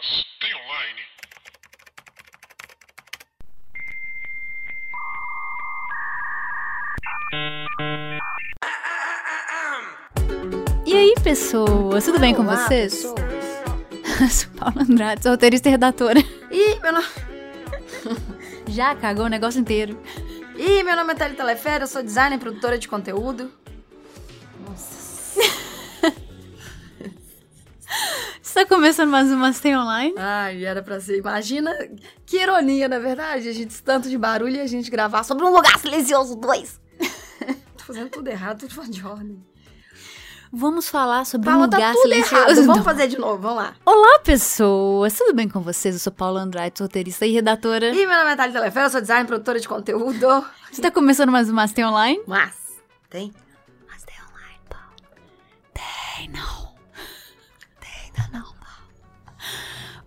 Mas tem online? E aí, pessoas, tudo bem com Olá, vocês? pessoas. Sou Paula Andrade, sou roteirista e redatora. Ih, meu nome... Já cagou o negócio inteiro. Ih, meu nome é Thalita Lefera, eu sou designer e produtora de conteúdo. Começando mais uma Stay Online? Ai, era pra ser. Imagina que ironia, na verdade, a gente tanto de barulho e a gente gravar sobre um lugar silencioso dois. Tô fazendo tudo errado, tudo fora de ordem. Vamos falar sobre Paula, um lugar tá tudo silencioso. errado. Vamos fazer de novo, vamos lá. Olá, pessoas, tudo bem com vocês? Eu sou Paula Andrade, roteirista e redatora. Ih, meu nome é eu sou designer e produtora de conteúdo. Está começando mais uma Stay Online? Mas, tem?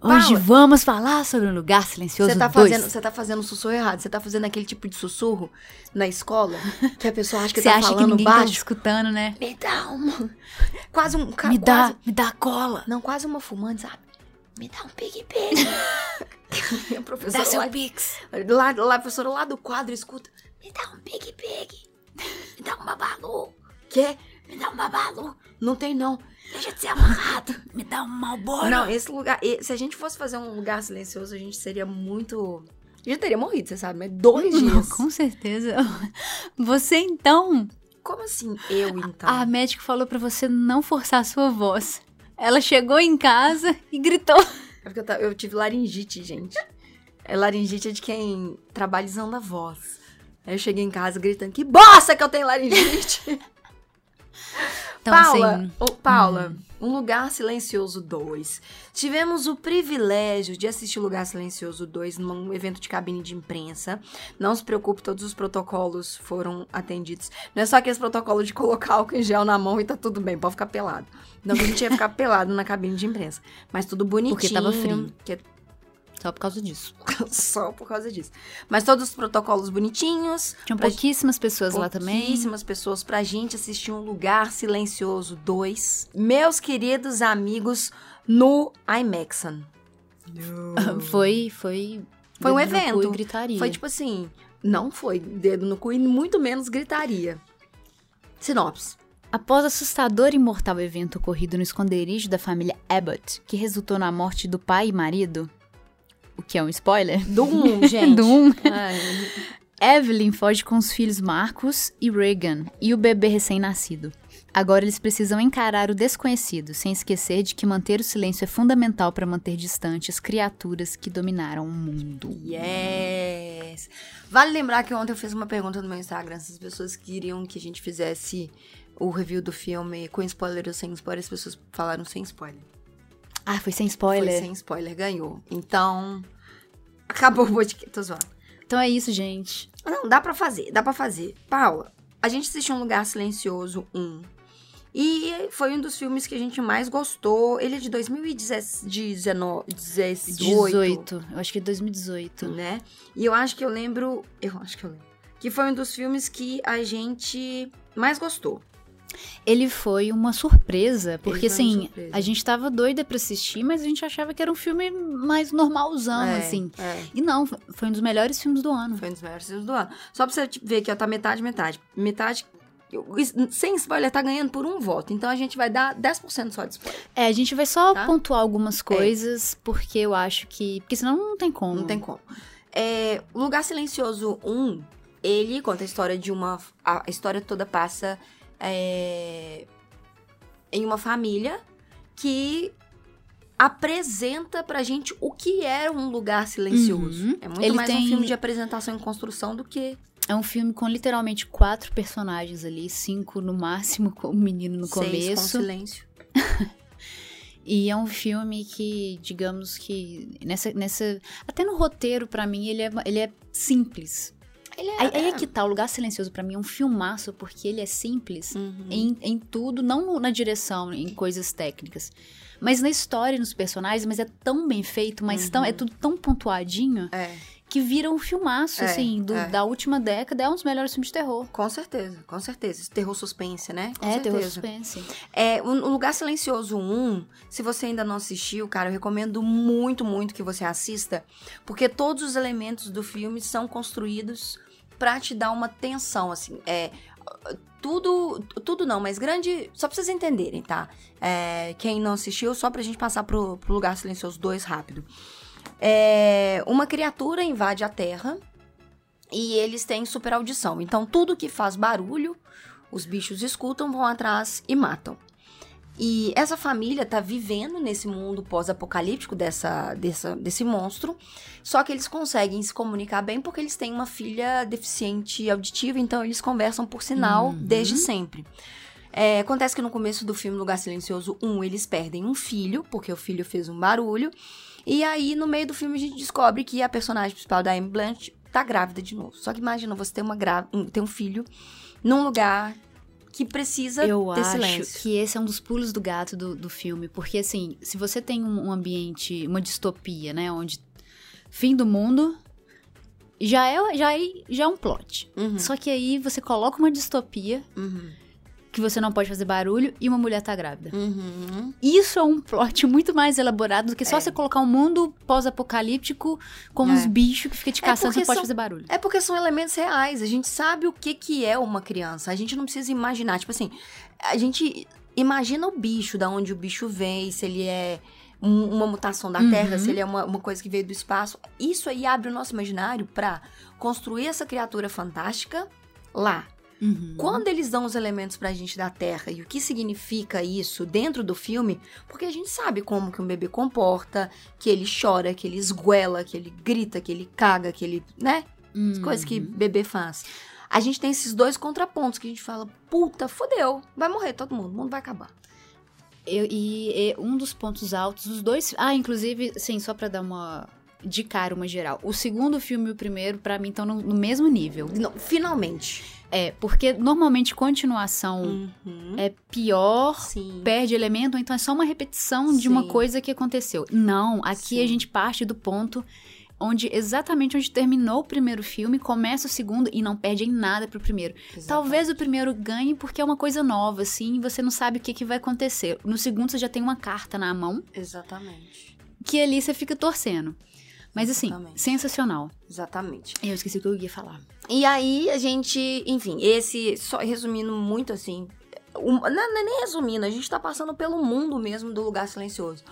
Hoje Paula. vamos falar sobre um lugar silencioso Você tá, dois. fazendo, você tá fazendo um sussurro errado. Você tá fazendo aquele tipo de sussurro na escola que a pessoa acha que Você tá acha que falando ninguém tá baixo. escutando, né? Me dá uma. Quase um. Me dá, quase- me dá cola. não, quase uma fumante, sabe? Me dá um pig-pig. a professora Dá seu lá, pix. lá, lá, a professora lá do quadro escuta. Me dá um pig-pig. Me dá um babalu. Quê? Me dá um babalu. Não tem, não. Deixa de ser amarrado. Me dá um malboro. Não, esse lugar. Se a gente fosse fazer um lugar silencioso, a gente seria muito. A gente teria morrido, você sabe, mas dois Não, dias. com certeza. Você então, Como assim eu, então? a médica falou pra você não forçar a sua voz. Ela chegou em casa e gritou. É porque eu, eu tive laringite, gente. É laringite é de quem trabalha usando a voz. Aí eu cheguei em casa gritando, que bosta que eu tenho laringite! Então, Paula, assim, ô, Paula, Um Lugar Silencioso 2. Tivemos o privilégio de assistir o Lugar Silencioso 2 num evento de cabine de imprensa. Não se preocupe, todos os protocolos foram atendidos. Não é só aqueles protocolos de colocar álcool em gel na mão e tá tudo bem, pode ficar pelado. Não que a gente ia ficar pelado na cabine de imprensa. Mas tudo bonitinho. Porque tava frio. que é só por causa disso. só por causa disso. Mas todos os protocolos bonitinhos. Tinham pouquíssimas pessoas lá também. Pouquíssimas pessoas pra gente assistir um Lugar Silencioso 2. Meus queridos amigos no IMAXon. Foi, foi. Foi um evento. Gritaria. Foi tipo assim, não foi dedo no cu e muito menos gritaria. Sinopse. Após assustador e mortal evento ocorrido no esconderijo da família Abbott, que resultou na morte do pai e marido, o que é um spoiler, Do 1, gente. Do um. Ai, Evelyn foge com os filhos Marcus e Regan e o bebê recém-nascido. Agora eles precisam encarar o desconhecido, sem esquecer de que manter o silêncio é fundamental para manter distantes criaturas que dominaram o mundo. Yes! Vale lembrar que ontem eu fiz uma pergunta no meu Instagram se as pessoas queriam que a gente fizesse o review do filme com spoiler ou sem spoiler. As pessoas falaram sem spoiler. Ah, foi sem spoiler? Foi sem spoiler, ganhou. Então, acabou o podcast. Tô zoando. Então é isso, gente. Não, dá pra fazer, dá pra fazer. Paula, a gente assistiu Um Lugar Silencioso 1. E foi um dos filmes que a gente mais gostou. Ele é de 2019, 18, 18. Eu acho que é 2018. né? E eu acho que eu lembro, eu acho que eu lembro, que foi um dos filmes que a gente mais gostou. Ele foi uma surpresa, porque assim, surpresa. a gente tava doida pra assistir, mas a gente achava que era um filme mais normalzão, É, assim. é. E não, foi um dos melhores filmes do ano. Foi um dos melhores filmes do ano. Só pra você tipo, ver que ó, tá metade, metade. Metade. Sem spoiler, tá ganhando por um voto. Então a gente vai dar 10% só de spoiler. É, a gente vai só Tá? pontuar algumas coisas, porque eu acho que. Porque senão não tem como. Não tem como. É, o Lugar Silencioso 1, ele conta a história de uma. A história toda passa é, em uma família que apresenta pra gente o que é um lugar silencioso. Uhum. É muito Ele mais um tem- filme de apresentação e construção do que. É um filme com literalmente quatro personagens ali, cinco no máximo, com o menino no seis com silêncio. E é um filme que, digamos que, nessa. nessa até no roteiro, pra mim, ele é, ele é simples. Ele Aí, aí é que tá, o Lugar Silencioso pra mim é um filmaço, porque ele é simples Uhum. em, em tudo, não na direção, em coisas técnicas. Mas na história, e nos personagens, mas é tão bem feito, mas tão, é tudo tão pontuadinho É. que viram um filmaço, É, assim, do- é. da última década. É um dos melhores filmes de terror. Com certeza, com certeza. Terror suspense, né? Com é, terror certeza. suspense. É, o o Lugar Silencioso 1, se você ainda não assistiu, cara, eu recomendo muito, muito que você assista, porque todos os elementos do filme são construídos pra te dar uma tensão, assim, é... Tudo, tudo não, mas grande. Só pra vocês entenderem, tá? É, quem não assistiu, só pra gente passar pro, pro Lugar Silencioso 2 rápido. É, uma criatura invade a Terra e eles têm super audição. Então, tudo que faz barulho, os bichos escutam, vão atrás e matam. E essa família tá vivendo nesse mundo pós-apocalíptico dessa, dessa, desse monstro. Só que eles conseguem se comunicar bem porque eles têm uma filha deficiente auditiva, então eles conversam por sinal Uhum. desde sempre. É, acontece que no começo do filme Lugar Silencioso 1, eles perdem um filho, porque o filho fez um barulho. E aí, no meio do filme, a gente descobre que a personagem principal da Amy Blunt tá grávida de novo. Só que imagina você ter, uma gra... um- ter um filho num lugar que precisa Eu ter acho silêncio. que esse é um dos pulos do gato do, do filme. Porque, assim, se você tem um, um ambiente, uma distopia, né? Onde fim do mundo já é, já é, já é um plot. Uhum, Só que aí você coloca uma distopia uhum, que você não pode fazer barulho e uma mulher tá grávida. uhum. Isso é um plot muito mais elaborado do que só É. você colocar um mundo pós-apocalíptico com É. uns bichos que fica te É caçando, porque não pode fazer barulho. É porque são elementos reais. A gente sabe o que, que é uma criança. A gente não precisa imaginar. Tipo assim, a gente imagina o bicho, da onde o bicho vem, se ele é um- uma mutação da Uhum. Terra, se ele é uma, uma coisa que veio do espaço. Isso aí abre o nosso imaginário pra construir essa criatura fantástica lá. Uhum. Quando eles dão os elementos pra gente da Terra e o que significa isso dentro do filme, porque a gente sabe como que um bebê comporta, que ele chora, que ele esguela, que ele grita, que ele caga, que ele, né? As coisas que Uhum. bebê faz. A gente tem esses dois contrapontos que a gente fala, puta, fodeu, vai morrer todo mundo, o mundo vai acabar. Eu- e, e um dos pontos altos, os dois. Ah, inclusive, sim, só pra dar uma. De cara, uma geral. O segundo filme e o primeiro, pra mim, estão no, no mesmo nível. Não, finalmente. É, porque normalmente continuação Uhum. é pior, Sim. perde elemento, então é só uma repetição de uma Sim. coisa que aconteceu. Não, aqui Sim. a gente parte do ponto onde exatamente onde terminou o primeiro filme, começa o segundo e não perde em nada pro primeiro. Talvez o primeiro ganhe porque é uma coisa nova, assim, e você não sabe o que, que vai acontecer. No segundo você já tem uma carta na mão, Exatamente. que ali você fica torcendo. Mas assim, Exatamente. sensacional. Exatamente. Eu esqueci o que eu ia falar. E aí a gente, enfim, esse, só resumindo muito assim, um- não, não é nem resumindo, a gente tá passando pelo mundo mesmo do Lugar Silencioso.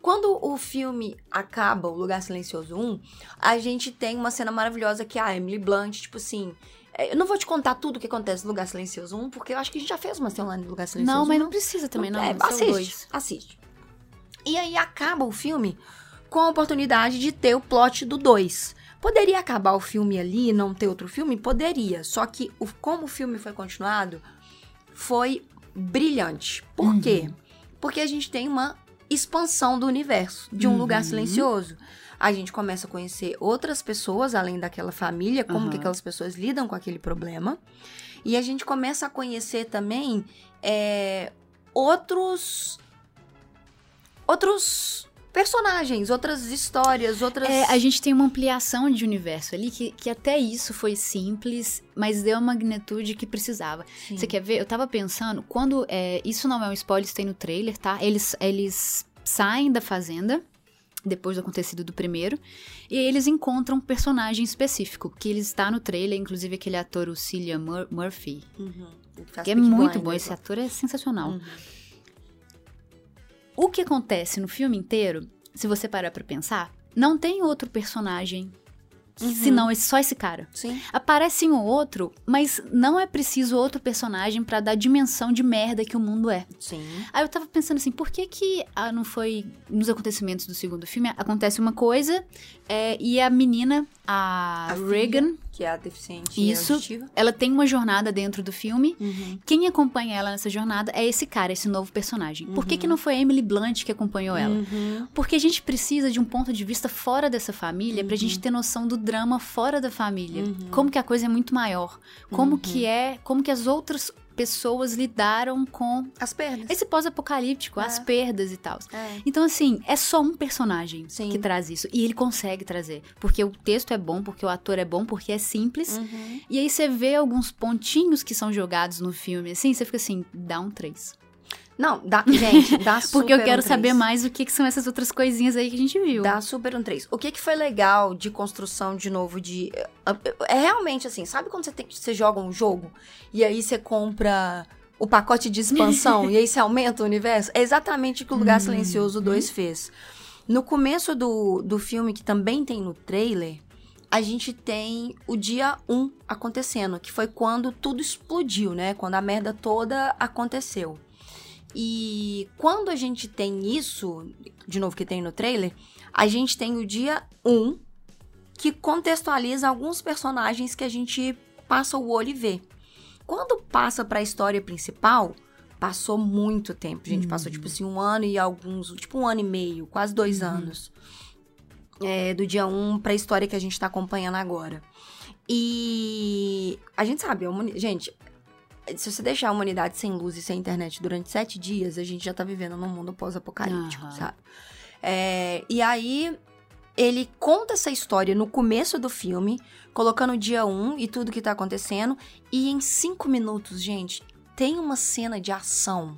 Quando o filme acaba, o Lugar Silencioso 1, a gente tem uma cena maravilhosa que é a Emily Blunt, tipo assim. é, Eu não vou te contar tudo o que acontece no Lugar Silencioso 1, porque eu acho que a gente já fez uma cena lá no Lugar Silencioso Não, mas 1. não precisa também, não. É, são assiste, assiste. E aí acaba o filme com a oportunidade de ter o plot do 2. Poderia acabar o filme ali e não ter outro filme? Poderia. Só que o- como o filme foi continuado, foi brilhante. Por Uhum. quê? Porque a gente tem uma expansão do universo, de um Uhum. lugar silencioso. A gente começa a conhecer outras pessoas além daquela família, como que Uhum. aquelas pessoas lidam com aquele problema. E a gente começa a conhecer também é, outros. Outros personagens, outras histórias, outras. É, a gente tem uma ampliação de universo ali que, que até isso foi simples, mas deu a magnitude que precisava. Sim. Você quer ver? Eu tava pensando, quando. é, isso não é um spoiler, isso tem no trailer, tá? Eles, eles saem da fazenda. Depois do acontecido do primeiro. E eles encontram um personagem específico. Que ele está no trailer, inclusive aquele ator, o Cillian Mur- Murphy. Uhum. Que é muito bom. Esse ator é sensacional. Uhum. O que acontece no filme inteiro, se você parar pra pensar, não tem outro personagem Uhum. senão esse, só esse cara. Sim. Aparece um outro, mas não é preciso outro personagem pra dar a dimensão de merda que o mundo é. Sim. Aí eu tava pensando assim, por que que ah, não foi nos acontecimentos do segundo filme acontece uma coisa é, e a menina, a, A filha. Que é a deficiente Isso. auditiva. ela tem uma jornada dentro do filme. Uhum. Quem acompanha ela nessa jornada é esse cara, esse novo personagem. Por que que não foi a Emily Blunt que acompanhou ela? Uhum. Porque a gente precisa de um ponto de vista fora dessa família pra gente ter noção do drama fora da família. Uhum. Como que a coisa é muito maior. Como Uhum. que é, como que as outras pessoas lidaram com As pernas. esse pós-apocalíptico, É. as perdas e tal. É. Então, assim, é só um personagem Sim. que traz isso. E ele consegue trazer. Porque o texto é bom, porque o ator é bom, porque é simples. Uhum. E aí você vê alguns pontinhos que são jogados no filme, assim, você fica assim, dá um 3. Não, dá, gente, dá super Porque eu quero um saber mais o que, que são essas outras coisinhas aí que a gente viu. Dá super um 3. O que que foi legal de construção de novo de é realmente assim, sabe quando você tem você joga um jogo e aí você compra o pacote de expansão e aí você aumenta o universo? É exatamente o que o Lugar Silencioso 2 fez. No começo do, do filme, que também tem no trailer, a gente tem o dia 1 acontecendo, que foi quando tudo explodiu, né? Quando a merda toda aconteceu. E quando a gente tem isso, de novo que tem no trailer, a gente tem o dia 1, que contextualiza alguns personagens que a gente passa o olho e vê. Quando passa pra história principal, passou muito tempo, gente. Passou, tipo assim, um ano e alguns... Tipo, um ano e meio, quase dois anos. É, do dia 1 pra história que a gente tá acompanhando agora. E a gente sabe, a humani- gente, se você deixar a humanidade sem luz e sem internet durante sete dias, a gente já tá vivendo num mundo pós-apocalíptico, Aham. sabe? É, e aí, ele conta essa história no começo do filme, colocando o dia 1 e tudo que tá acontecendo, e em cinco minutos, gente, tem uma cena de ação.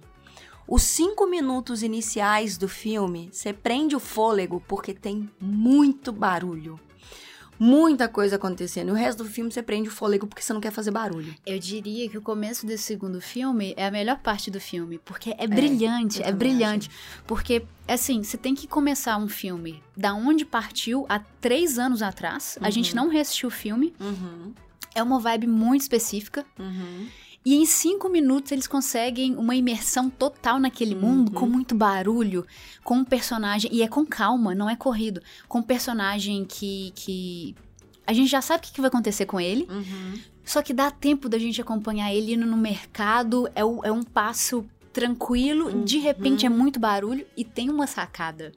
Os cinco minutos iniciais do filme, você prende o fôlego porque tem muito barulho. Muita coisa acontecendo. E o resto do filme você prende o fôlego porque você não quer fazer barulho. Eu diria que o começo desse segundo filme é a melhor parte do filme, porque é brilhante, eu é, brilhante. Porque, assim, você tem que começar um filme da onde partiu há três anos atrás. A Uhum. gente não reassistiu o filme. Uhum, É uma vibe muito específica. uhum. E em cinco minutos eles conseguem uma imersão total naquele mundo, Uhum. com muito barulho, com um personagem. E é com calma, não é corrido. Com um personagem que. que a gente já sabe o que vai acontecer com ele. Uhum. Só que dá tempo da gente acompanhar ele indo no mercado, é, o- é um passo tranquilo, de repente é muito barulho e tem uma sacada.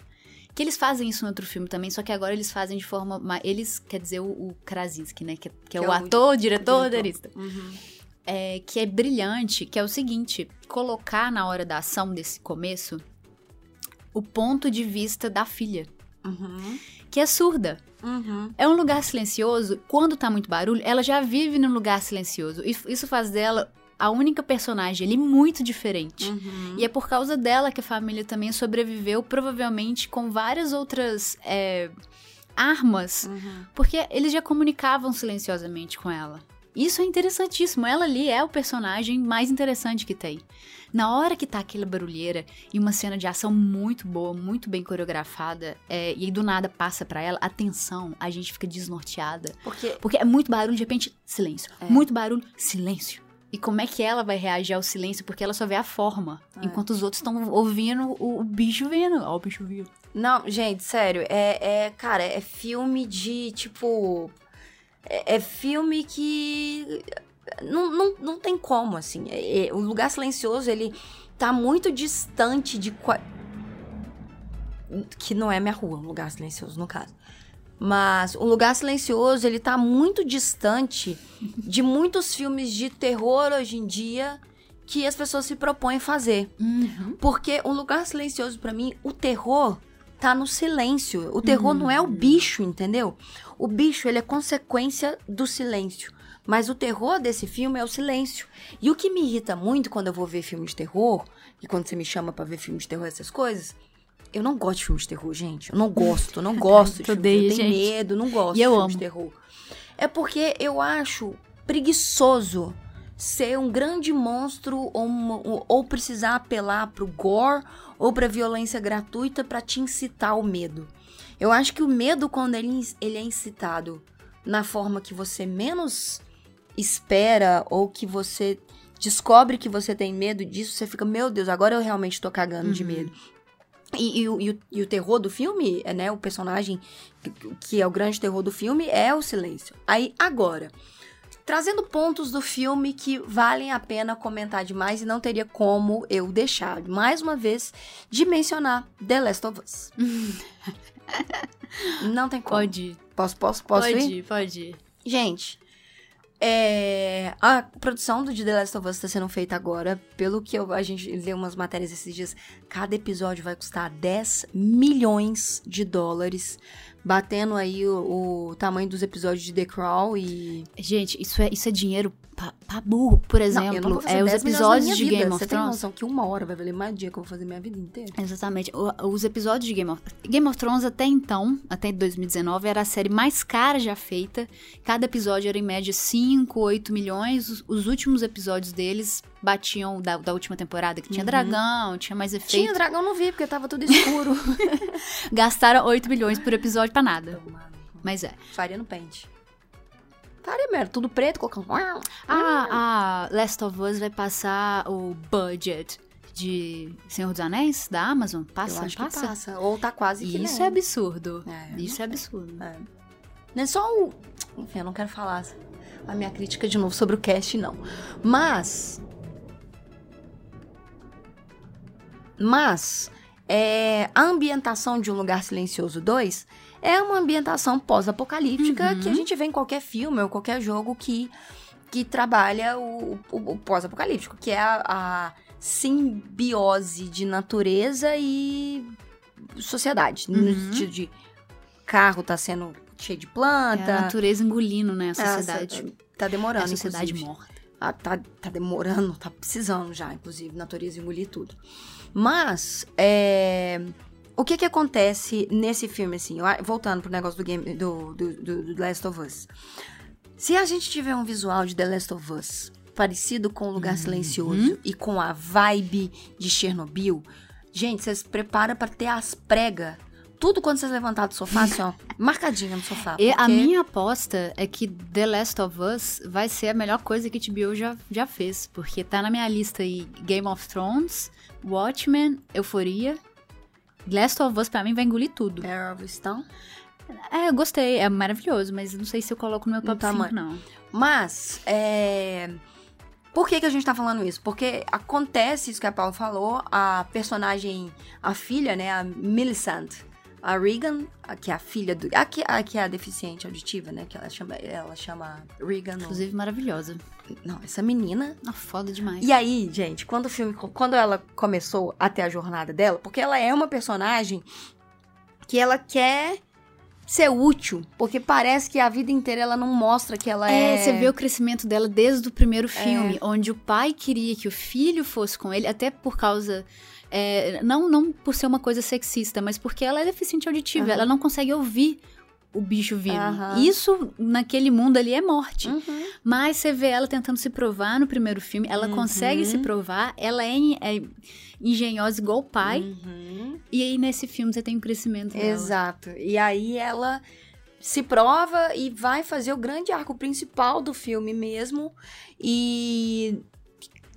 Que eles fazem isso no outro filme também, só que agora eles fazem de forma. ma- Eles, quer dizer, o, o Krasinski, né? Que, que é Que o é o ator, diretor, diretor. roteirista. Uhum. É, que é brilhante, que é o seguinte: colocar na hora da ação desse começo o ponto de vista da filha, Uhum. que é surda. Uhum. É um lugar silencioso. Quando tá muito barulho, ela já vive num lugar silencioso. Isso faz dela a única personagem ali muito diferente. Uhum. E é por causa dela que a família também sobreviveu, provavelmente com várias outras é, armas, Uhum. porque eles já comunicavam silenciosamente com ela. Isso é interessantíssimo. Ela ali é o personagem mais interessante que tem. Na hora que tá aquela barulheira e uma cena de ação muito boa, muito bem coreografada, é, e aí do nada passa pra ela, atenção, a gente fica desnorteada. Porque Porque é muito barulho, de repente, silêncio. É. Muito barulho, silêncio. E como é que ela vai reagir ao silêncio? Porque ela só vê a forma. É. Enquanto os outros estão ouvindo o, o bicho vendo. Ó, o bicho viu. Não, gente, sério, é, é cara, é filme de tipo. É, é filme que. Não, não, não tem como, assim. É- é- o Lugar Silencioso, ele tá muito distante de. Que não é minha rua, um lugar silencioso, no caso. Mas o Lugar Silencioso, ele tá muito distante de muitos filmes de terror hoje em dia que as pessoas se propõem fazer. Porque um lugar silencioso pra mim, o terror tá no silêncio. O terror não é o bicho, entendeu? O bicho, ele é consequência do silêncio. Mas o terror desse filme é o silêncio. E o que me irrita muito quando eu vou ver filme de terror, e quando você me chama pra ver filme de terror, essas coisas, eu não gosto de filme de terror, gente. Eu não gosto, não gosto de odeia, Eu tenho gente. medo, não gosto de eu filme amo. de terror. É porque eu acho preguiçoso ser um grande monstro ou- ou precisar apelar pro gore ou pra violência gratuita pra te incitar o medo. Eu acho que o medo, quando ele, ele é incitado na forma que você menos espera ou que você descobre que você tem medo disso, você fica, meu Deus, agora eu realmente tô cagando de medo. E, e o- e o, e o terror do filme, é, né? O personagem que, que é o grande terror do filme é o silêncio. Aí, agora, trazendo pontos do filme que valem a pena comentar demais e não teria como eu deixar, mais uma vez, de mencionar The Last of Us. não tem como. Pode ir. Posso, posso, posso pode ir? pode ir. Gente, É, a produção do The Last of Us está sendo feita agora. Pelo que eu, a gente leu umas matérias esses dias, cada episódio vai custar 10 milhões de dólares. Batendo aí o, o tamanho dos episódios de The Crawl e. Gente, isso é, isso é dinheiro pra, pra burro, por exemplo. Não, é os episódios de Game of Você Thrones. tem noção que uma hora vai valer mais dia que eu vou fazer minha vida inteira? Exatamente. O- Os episódios de Game of Game of Thrones até então, até 2019, era a série mais cara já feita. Cada episódio era em média 5, 8 milhões. Os, os últimos episódios deles batiam da, da última temporada, que tinha dragão, tinha mais efeito. Tinha dragão, não vi, porque tava tudo escuro. Gastaram 8 milhões por episódio pra nada. Mas é. Faria no pente. Faria mesmo, tudo preto, colocando. A, a Last of Us vai passar o budget de Senhor dos Anéis da Amazon? Passa? passa? passa. Ou tá quase que Isso nem. é absurdo. É, Isso é absurdo. É. Não é só o. Enfim, eu não quero falar a minha crítica de novo sobre o cast, não. Mas. Mas. É, a ambientação de Um Lugar Silencioso 2 é uma ambientação pós-apocalíptica Uhum. que a gente vê em qualquer filme ou qualquer jogo que, que trabalha o, o- o pós-apocalíptico, que é a, a simbiose de natureza e sociedade. No Uhum. sentido de carro tá sendo cheio de É planta. a natureza engolindo, né? A Essa- sociedade. Tá É demorando, a sociedade inclusive. morta. Ah, tá, tá demorando, tá precisando já, inclusive, natureza engolir tudo. Mas, é, o que que acontece nesse filme, assim, voltando pro negócio do, game, do, do, do- do Last of Us. Se a gente tiver um visual de The Last of Us parecido com o Lugar Silencioso e com a vibe de Chernobyl, gente, vocês preparam pra ter as pregas, tudo quando vocês levantar do sofá, assim, ó, marcadinha no sofá. E a porque- minha aposta é que The Last of Us vai ser a melhor coisa que HBO já, já fez. Porque tá na minha lista aí Game of Thrones, Watchmen, Euforia. Last of Us pra mim vai engolir tudo. Mare of Stone. É, eu gostei, é maravilhoso, mas não sei se eu coloco no meu top tamanho. 5, não. Mas, é... Por que, que a gente tá falando isso? Porque acontece isso que a Paula falou, a personagem, a filha, né, a Millicent, a Regan, a- que é a filha do... A que, a que é a deficiente auditiva, né, que ela chama, ela chama Regan. Inclusive, maravilhosa. Não, essa menina... Ah, foda demais. E aí, gente, quando o filme... Quando ela começou a ter a jornada dela, porque ela é uma personagem que ela quer ser útil, porque parece que a vida inteira ela não mostra que ela é... É, você vê o crescimento dela desde o primeiro filme, onde o pai queria que o filho fosse com ele, até por causa. É, não, não por ser uma coisa sexista, mas porque ela é deficiente auditiva, Aham. ela não consegue ouvir o bicho vindo. Aham. Isso, naquele mundo ali, é morte. Uhum. Mas você vê ela tentando se provar no primeiro filme, ela Uhum. consegue se provar, ela é, é engenhosa igual o pai, Uhum. e aí nesse filme você tem o crescimento dela. Exato. E aí ela se prova e vai fazer o grande arco principal do filme mesmo. E.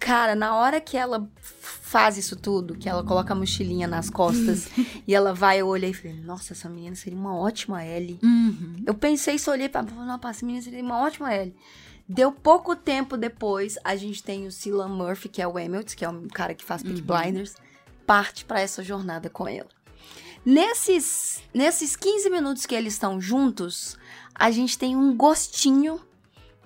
Cara, na hora que ela faz isso tudo, que ela coloca a mochilinha nas costas e ela vai, eu olhei e falei, nossa, essa menina seria uma ótima Ellie. Uhum. Eu pensei isso, olhei pra. Nossa, essa menina seria uma ótima Ellie. Deu pouco tempo depois, a gente tem o Cillian Murphy, que é o Hamilton, que é um cara que faz Peaky Blinders, parte pra essa jornada com ela. Nesses, nesses 15 minutos que eles estão juntos, a gente tem um gostinho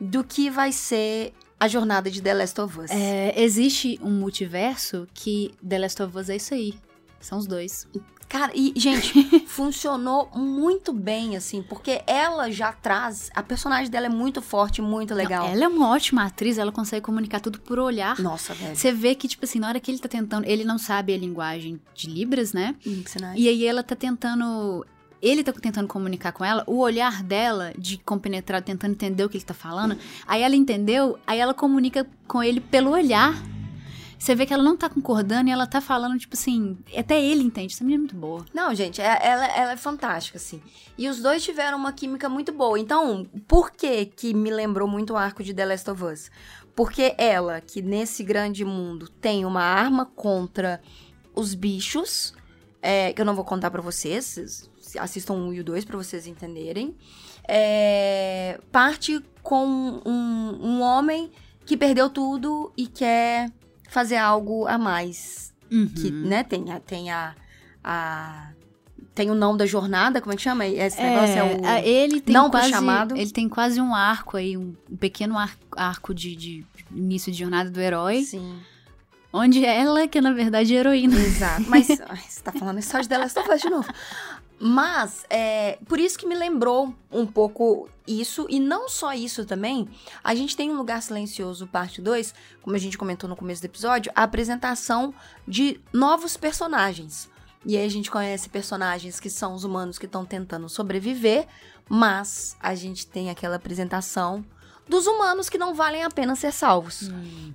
do que vai ser a jornada de The Last of Us. É, existe um multiverso que The Last of Us é isso aí. São os dois. Cara, e, gente, funcionou muito bem, assim, porque ela já traz. A personagem dela é muito forte, muito legal. Não, ela é uma ótima atriz, ela consegue comunicar tudo por olhar. Nossa, velho. Você vê que, tipo assim, na hora que ele tá tentando. Ele não sabe a linguagem de Libras, né? Ensinar. E aí ela tá tentando. Ele tá tentando comunicar com ela, o olhar dela de compenetrado, tentando entender o que ele tá falando. Aí ela entendeu, aí ela comunica com ele pelo olhar. Você vê que ela não tá concordando e ela tá falando, tipo assim, até ele entende. Essa menina é muito boa. Não, gente, é- ela, ela é fantástica, assim. E os dois tiveram uma química muito boa. Então, por que que me lembrou muito o arco de The Last of Us? Porque ela, que nesse grande mundo tem uma arma contra os bichos, é, que eu não vou contar vocês, vocês assistam o 1 e o 2 pra vocês entenderem, é, parte com um, um homem que perdeu tudo e quer fazer algo a mais que, Uhum. né, tem a, tem a, a tem o não da jornada, como é que chama? Esse negócio é o. a- ele tem não quase, chamado. Ele tem quase um arco aí, um, pequeno ar- arco de, de início de jornada do herói, Sim. onde ela que é, na verdade, a heroína. Exato. Mas ai, você tá falando só de The Last of Us de novo. Mas, é, por isso que me lembrou um pouco isso, e não só isso também, a gente tem um Lugar Silencioso, parte 2, como a gente comentou no começo do episódio, a apresentação de novos personagens. E aí a gente conhece personagens que são os humanos que estão tentando sobreviver, mas a gente tem aquela apresentação dos humanos que não valem a pena ser salvos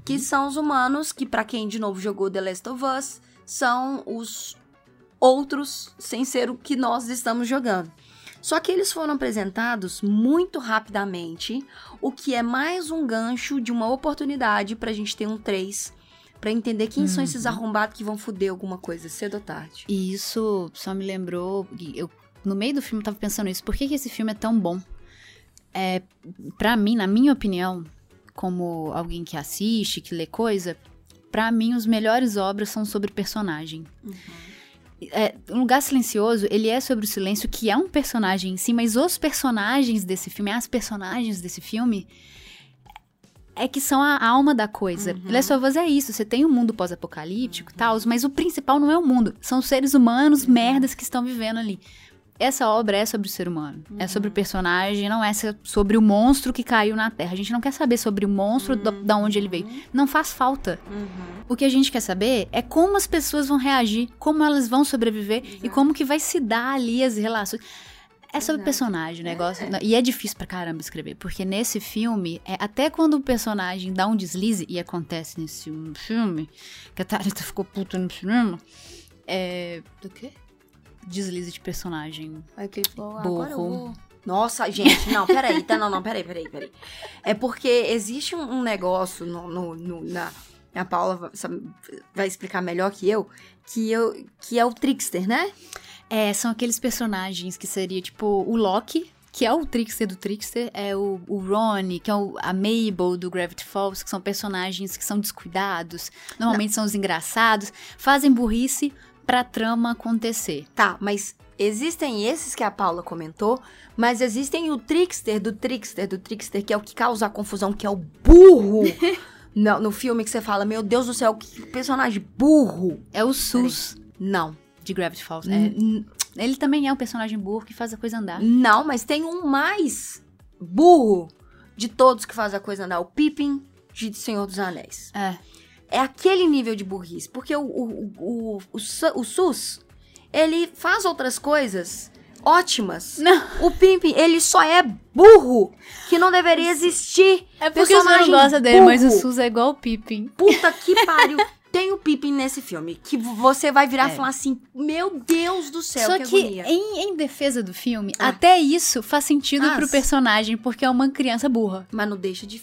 que são os humanos que, pra quem de novo jogou The Last of Us, são os outros sem ser o que nós estamos jogando. Só que eles foram apresentados muito rapidamente, o que é mais um gancho de uma oportunidade pra gente ter um 3, pra entender quem são esses arrombados que vão foder alguma coisa cedo ou tarde. E isso só me lembrou. Eu, no meio do filme, eu tava pensando isso. Por que, que esse filme é tão bom? É, pra mim, na minha opinião, como alguém que assiste, que lê coisa, pra mim, os melhores obras são sobre personagem. É, um lugar silencioso, ele é sobre o silêncio, que é um personagem em si, mas os personagens desse filme, as personagens desse filme, é que são a alma da coisa. Uhum. Last of Us é isso, você tem um mundo pós-apocalíptico e tal, mas o principal não é o mundo, são os seres humanos, Uhum. merdas que estão vivendo ali. Essa obra é sobre o ser humano, é sobre o Uhum. personagem, não é so- sobre o monstro que caiu na Terra. A gente não quer saber sobre o monstro da- da onde ele veio. Não faz falta. O que a gente quer saber é como as pessoas vão reagir, como elas vão sobreviver e como que vai se dar ali as relações. É sobre Exato. personagem o negócio. E é difícil pra caramba escrever, porque nesse filme, é, até quando o personagem dá um deslize, e acontece nesse filme, que a Thalita ficou puta no cinema, é. Do quê? Deslize de personagem. Aí que ele falou, Burro. agora eu vou. Nossa, gente, não, peraí, tá, não, não, peraí, peraí, peraí. É porque existe um, um negócio no, no- no- na. A Paula vai, explicar melhor que eu, que eu, que é o trickster, né? É, são aqueles personagens que seria tipo o Loki, que é o trickster do trickster, é o, o Ronnie, que é o, a Mabel do Gravity Falls, que são personagens que são descuidados, normalmente são os engraçados, fazem burrice pra trama acontecer. Tá, mas existem esses que a Paula comentou, mas existem o trickster do trickster do trickster, que é o que causa a confusão, que é o burro. no, no filme que você fala, meu Deus do céu, que personagem burro. É o Sus Não. de Gravity Falls. É, ele também é um personagem burro que faz a coisa andar. Não, mas tem um mais burro de todos que faz a coisa andar, o Pippin de Senhor dos Anéis. É. É aquele nível de burrice, porque o, o, o, o, Su- o SUS, ele faz outras coisas ótimas. Não. O Pippin, ele só é burro, que não deveria existir. É porque você não gosta dele, mas o burro. Sus é igual o Pippin. Puta que pariu. Tem o Pippin nesse filme, que você vai virar É. e falar assim, meu Deus do céu, Só que, que, em, em defesa do filme, Ah. até isso faz sentido Ah, pro personagem, porque é uma criança burra. Mas não deixa de...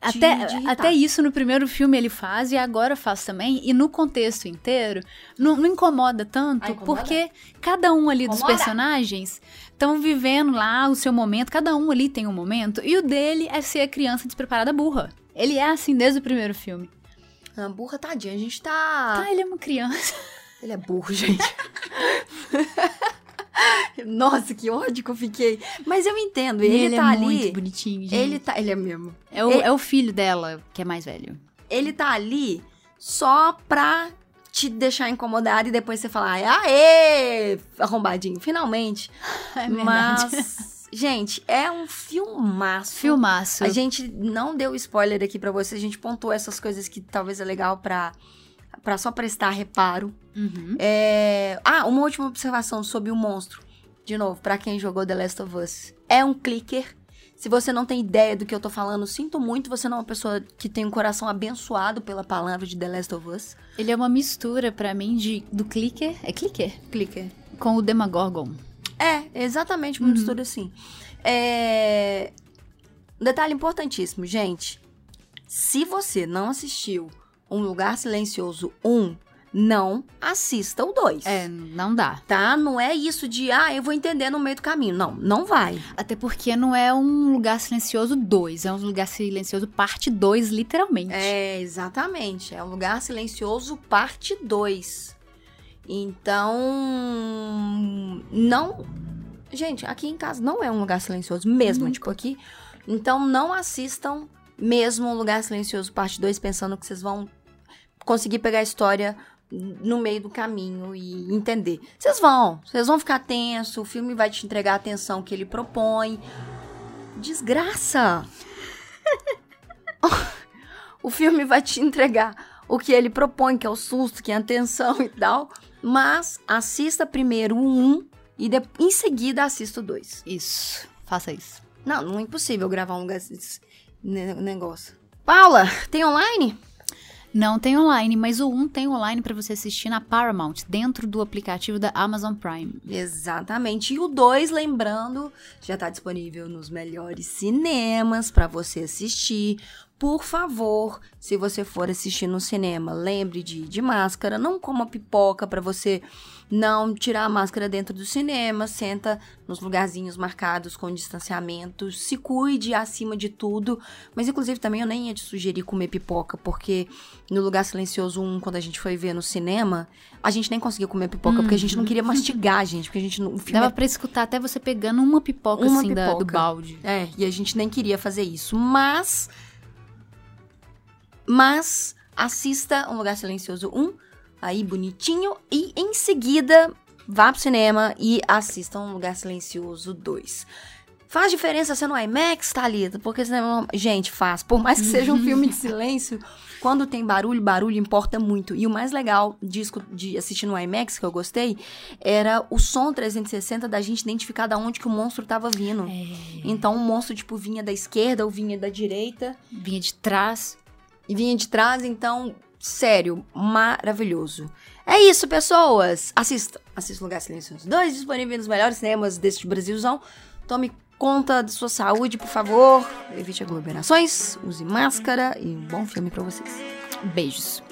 Até, até isso no primeiro filme ele faz e agora faz também. E no contexto inteiro, não, não incomoda tanto, Ah, incomoda? porque cada um ali dos Incomoda? personagens estão vivendo lá o seu momento, cada um ali tem um momento, e o dele é ser a criança despreparada burra. Ele é assim desde o primeiro filme. Ah, burra, tadinha, a gente tá... Ah, ele é uma criança. Ele é burro, gente. Nossa, que ódio que eu fiquei. Mas eu entendo, ele, ele tá é ali... muito bonitinho, gente. Ele tá... Ele é mesmo. é, o, ele- é o filho dela, que é mais velho. Ele tá ali só pra te deixar incomodado e depois você falar, aê, arrombadinho, finalmente. É Mas, gente, é um filmaço. Filmaço. A gente não deu spoiler aqui pra você, a gente pontuou essas coisas que talvez é legal pra, pra só prestar reparo. Uhum. É... Ah, uma última observação sobre o monstro. De novo, pra quem jogou The Last of Us. É um clicker. Se você não tem ideia do que eu tô falando, sinto muito. Você não é uma pessoa que tem um coração abençoado pela palavra de The Last of Us. Ele é uma mistura, pra mim, de, do clicker. É clicker? Clicker. Com o Demagorgon. É, exatamente uma mistura assim. É... Um detalhe importantíssimo, gente. Se você não assistiu Um Lugar Silencioso 1, não assista o 2. É, não dá. Tá? Não é isso de, ah, eu vou entender no meio do caminho. Não, não vai. Até porque não é um lugar silencioso 2, é um lugar silencioso parte 2, literalmente. É, exatamente. É um lugar silencioso, parte 2. Então, não. Gente, aqui em casa não é um lugar silencioso mesmo, Nunca. tipo aqui. Então, não assistam mesmo um lugar silencioso parte 2 pensando que vocês vão conseguir pegar a história no meio do caminho e entender. Vocês vão, vocês vão ficar tenso, o filme vai te entregar a atenção que ele propõe. Desgraça! o filme vai te entregar o que ele propõe, que é o susto, que é a atenção e tal. Mas assista primeiro o 1 e de- em seguida assista o 2. Isso. Faça isso. Não, não é impossível gravar um negócio. Paula, tem online? Não tem online, mas o 1 tem online pra você assistir na Paramount, dentro do aplicativo da Amazon Prime. Exatamente. E o 2, lembrando, já tá disponível nos melhores cinemas para você assistir. Por favor, se você for assistir no cinema, lembre de de máscara, não coma pipoca para você não tirar a máscara dentro do cinema, senta nos lugarzinhos marcados com distanciamento, se cuide acima de tudo. Mas inclusive também eu nem ia te sugerir comer pipoca, porque no lugar silencioso 1, quando a gente foi ver no cinema, a gente nem conseguiu comer pipoca porque a gente não queria mastigar, gente, porque a gente não, filme Dava pra escutar até você pegando uma pipoca, Uma assim, da- do pipoca. balde. é, e a gente nem queria fazer isso. Mas. Mas assista Um Lugar Silencioso 1, aí bonitinho, e em seguida vá pro cinema e assista Um Lugar Silencioso 2. Faz diferença ser no IMAX, Thalita? Porque cinema. Gente, faz. Por mais que seja um filme de silêncio, quando tem barulho, barulho importa muito. E o mais legal de, de assistir no IMAX, que eu gostei, era o som 360 da gente identificar da onde que o monstro tava vindo. Então o monstro, tipo, vinha da esquerda ou vinha da direita Vinha de trás. E vinha de trás, então, sério, maravilhoso. É isso, pessoas! Assista, assista Lugar Silencioso 2, disponível nos melhores cinemas deste Brasilzão. Tome conta de sua saúde, por favor. Evite aglomerações, use máscara e um bom filme pra vocês. Beijos.